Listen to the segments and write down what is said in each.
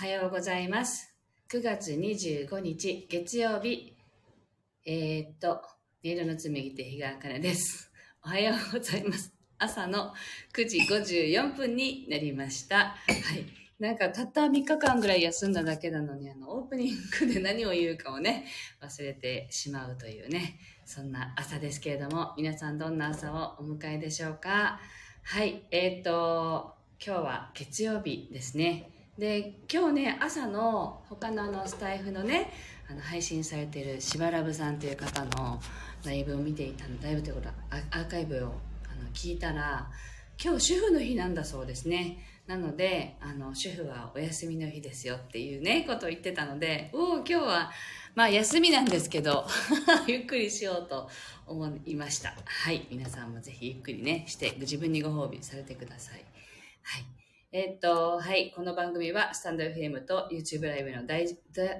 はようございます。9月25日月曜日。えー、っと、音色の紡手日川茜です。おはようございます。朝の9時54分になりました。はい。なんかたった3日間ぐらい休んだだけなのに、あの、オープニングで何を言うかをね、忘れてしまうというね、そんな朝ですけれども、皆さんどんな朝をお迎えでしょうかはい。えー、っと、今日は月曜日ですね。で今日ね朝の他のあのスタイフのねあの配信されてるしばらぶさんという方のライブを見ていたのライブということはアーカイブをあの聞いたら今日主婦の日なんだそうですね。なのであの主婦はお休みの日ですよっていうねことを言ってたのでおお今日はまあ休みなんですけど ゆっくりしようと思いました。はい皆さんもぜひゆっくりねして自分にご褒美されてください。はい。えっと、はい。この番組は、スタンド FM と YouTube ライブの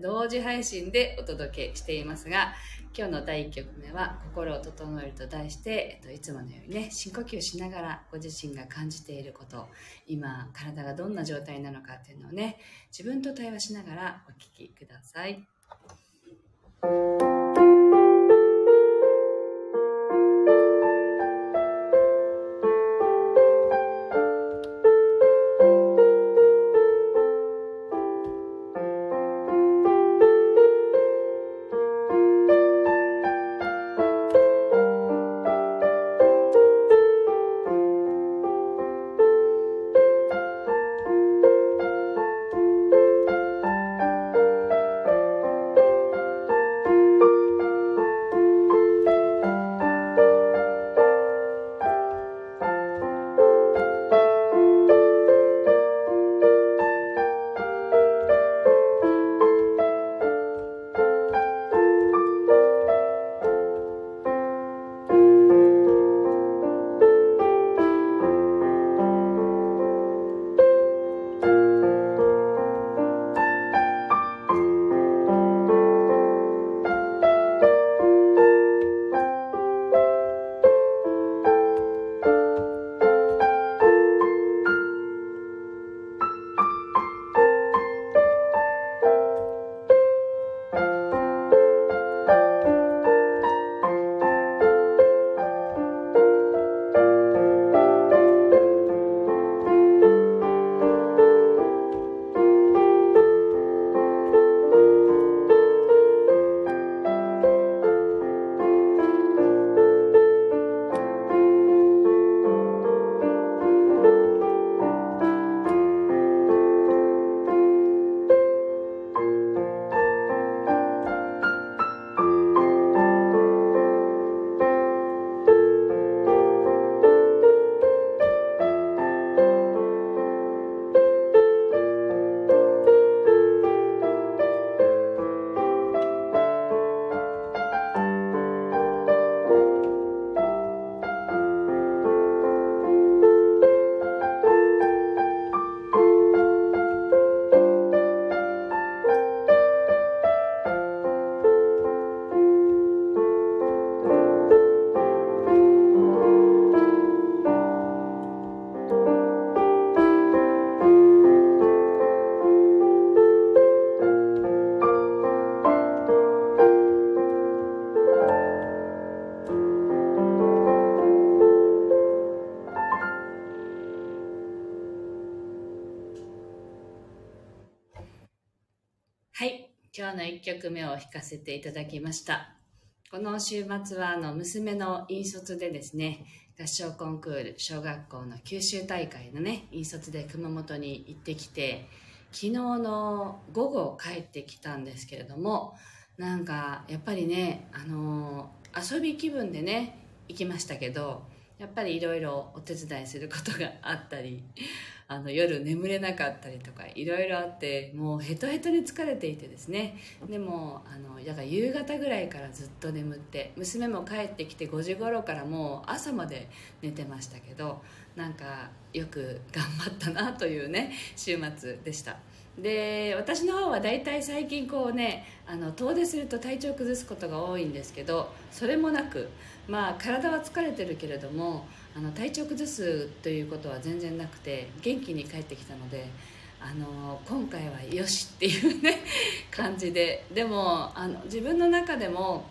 同時配信でお届けしていますが、今日の第1曲目は、心を整えると題して、えっと、いつものようにね、深呼吸しながら、ご自身が感じていること、今、体がどんな状態なのかっていうのをね、自分と対話しながらお聞きください。はい。今日の1曲目を弾かせていただきました。この週末はあの娘の引率でですね、合唱コンクール小学校の九州大会のね、引率で熊本に行ってきて、昨日の午後帰ってきたんですけれども、なんかやっぱりね、あの遊び気分でね、行きましたけど、やっぱりいろいろお手伝いすることがあったり、あの夜眠れなかったりとかいろいろあってもうヘトヘトに疲れていてですね。でもあのだから夕方ぐらいからずっと眠って娘も帰ってきて5時頃からもう朝まで寝てましたけどなんかよく頑張ったなというね週末でした。で私の方は大体最近こうねあの遠出すると体調崩すことが多いんですけどそれもなくまあ体は疲れてるけれどもあの体調崩すということは全然なくて元気に帰ってきたのであの今回はよしっていうね 感じで。でもあの自分の中でも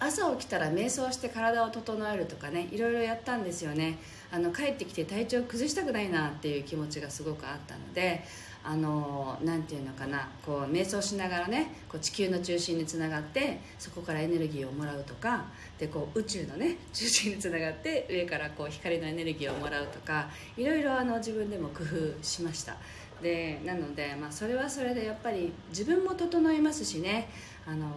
朝起きたら瞑想して体を整えるとかねいろいろやったんですよね。あの帰ってきて体調崩したくないなっていう気持ちがすごくあったのであのなていうのかなこう瞑想しながらねこう地球の中心につながってそこからエネルギーをもらうとかでこう宇宙のね中心につながって上からこう光のエネルギーをもらうとかいろいろあの自分でも工夫しました。でなので、まあ、それはそれでやっぱり自分も整いますしねあの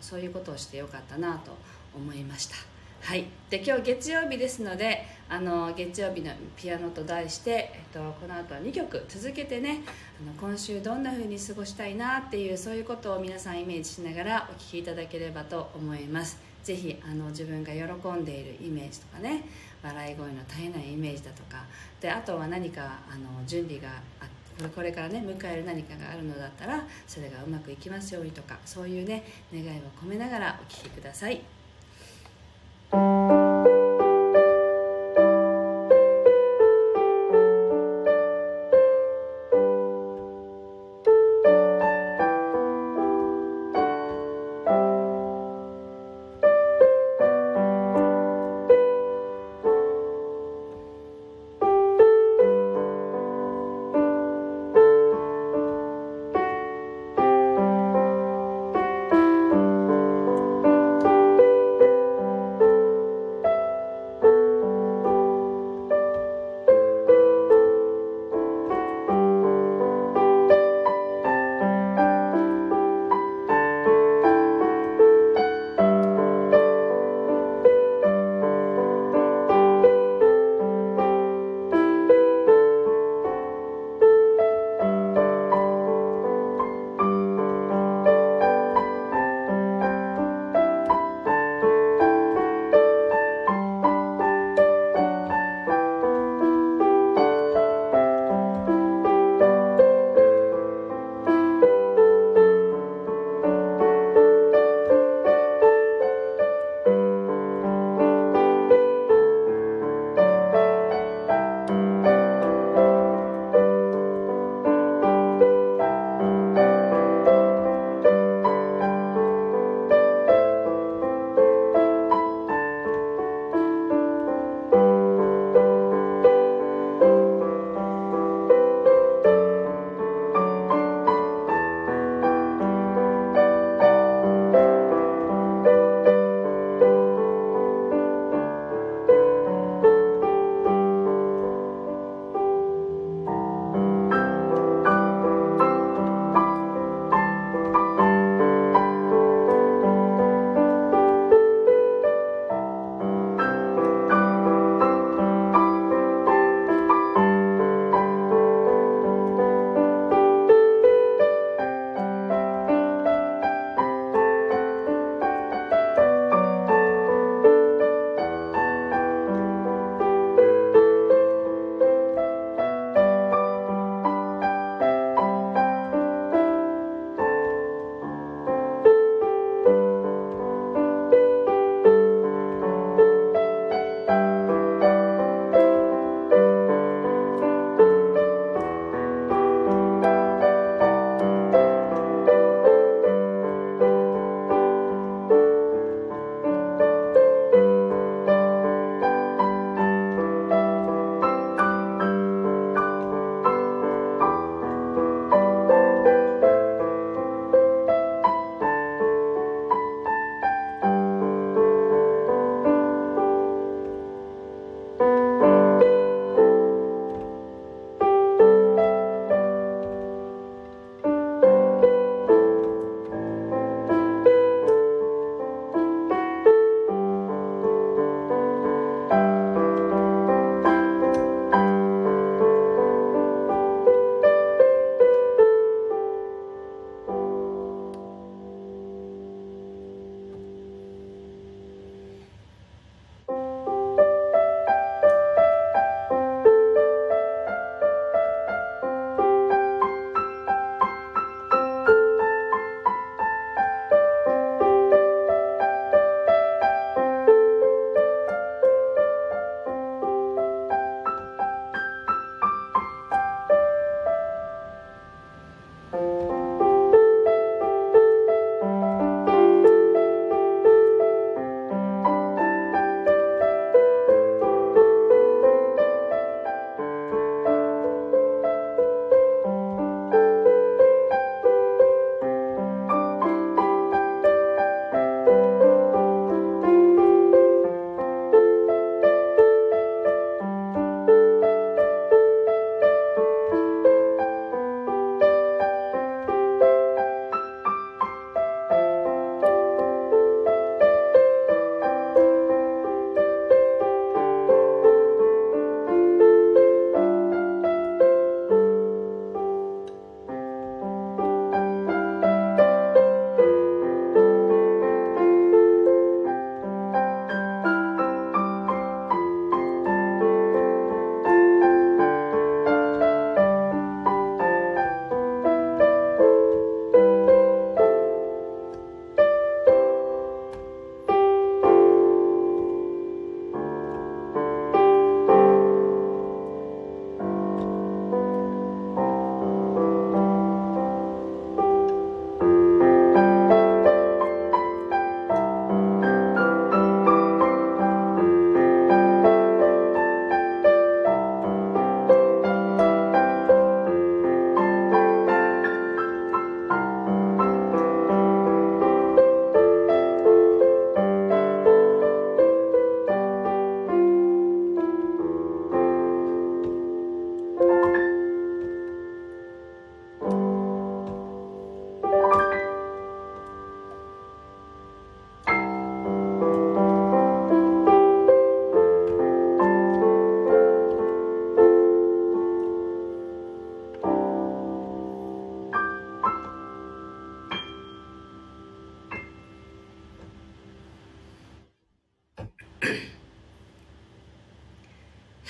そういうことをしてよかったなと思いました。はいで今日月曜日ですのであの月曜日のピアノと題して、えっと、この後は2曲続けてねあの今週どんな風に過ごしたいなっていうそういうことを皆さんイメージしながらお聴きいただければと思いますぜひあの自分が喜んでいるイメージとかね笑い声の絶えないイメージだとかであとは何かあの準備があってこれこれからね迎える何かがあるのだったらそれがうまくいきますようにとかそういうね願いを込めながらお聴きください。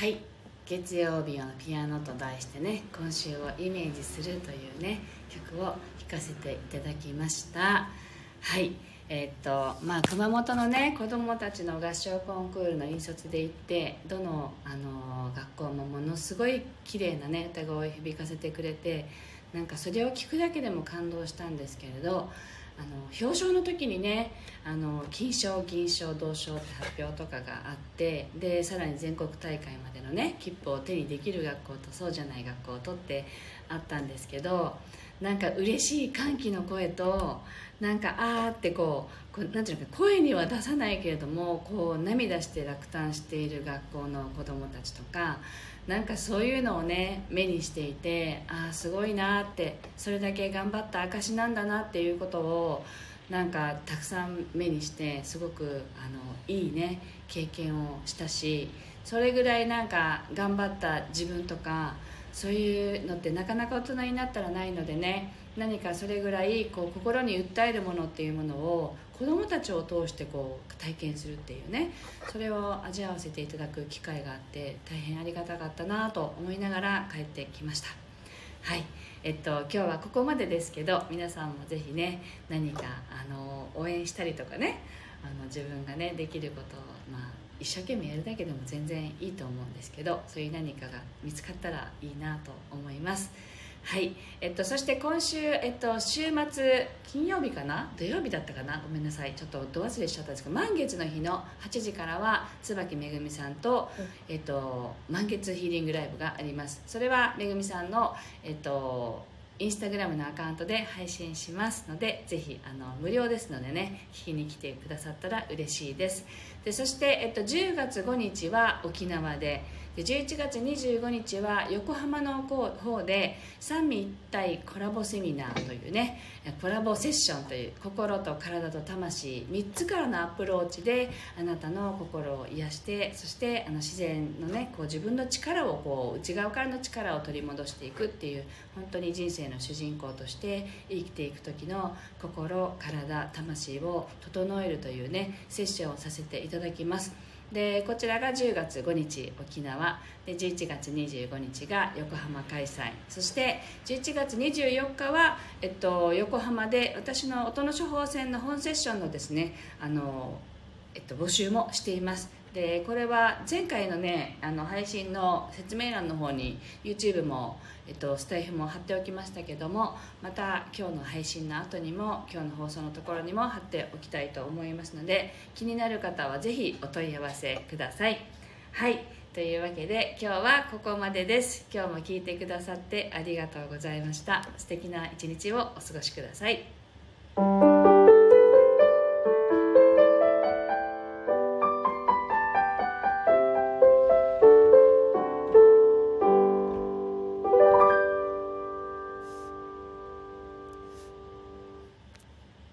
はい。月曜日のピアノと題してね今週をイメージするというね曲を弾かせていただきました。はい。えー、っとまあ熊本のね子どもたちの合唱コンクールの引率で行ってどのあの学校もものすごい綺麗なね歌声を響かせてくれてなんかそれを聞くだけでも感動したんですけれどあの表彰の時にねあの金賞銀賞銅賞って発表とかがあってでさらに全国大会までのね切符を手にできる学校とそうじゃない学校をとってあったんですけどなんか嬉しい歓喜の声となんかあーってこうこうなんていうのか声には出さないけれどもこう涙して落胆している学校の子どもたちとかなんかそういうのをね目にしていてああすごいなってそれだけ頑張った証なんだなっていうことをなんかたくさん目にしてすごくあのいいね経験をしたしそれぐらいなんか頑張った自分とかそういうのってなかなか大人になったらないのでね何かそれぐらいこう心に訴えるものっていうものを子どもたちを通してこう体験するっていうね。それを味わわせていただく機会があって大変ありがたかったなと思いながら帰ってきました。はい。えっと今日はここまでですけど皆さんもぜひね何かあの応援したりとかねあの自分がねできることをまあ一生懸命やるだけでも全然いいと思うんですけどそういう何かが見つかったらいいなと思います。はい、えっと、そして今週、えっと、週末金曜日かな？土曜日だったかな？ごめんなさい。ちょっとど忘れしちゃったんですけど満月の日の8時からは椿めぐみさんと、うん、えっと、満月ヒーリングライブがあります。それはめぐみさんの、えっと、インスタグラムのアカウントで配信しますのでぜひあの無料ですのでね聞きに来てくださったら嬉しいです。でそして、えっと、10月5日は沖縄でで11月25日は横浜の方で三位一体コラボセミナーというねコラボセッションという心と体と魂3つからのアプローチであなたの心を癒してそしてあの自然のねこう自分の力をこう内側からの力を取り戻していくっていう本当に人生の主人公として生きていく時の心体魂を整えるというねセッションをさせていただきます。でこちらが10月5日沖縄。で11月25日が横浜開催。そして11月24日は、えっと、横浜で私の音の処方箋の本セッションのですねあの、えっと、募集もしています。でこれは前回のねあの配信の説明欄の方に YouTube も、えっと、スタイフも貼っておきましたけどもまた今日の配信の後にも今日の放送のところにも貼っておきたいと思いますので気になる方はぜひお問い合わせください。はい。というわけで今日はここまでです。今日も聞いてくださってありがとうございました。素敵な一日をお過ごしください。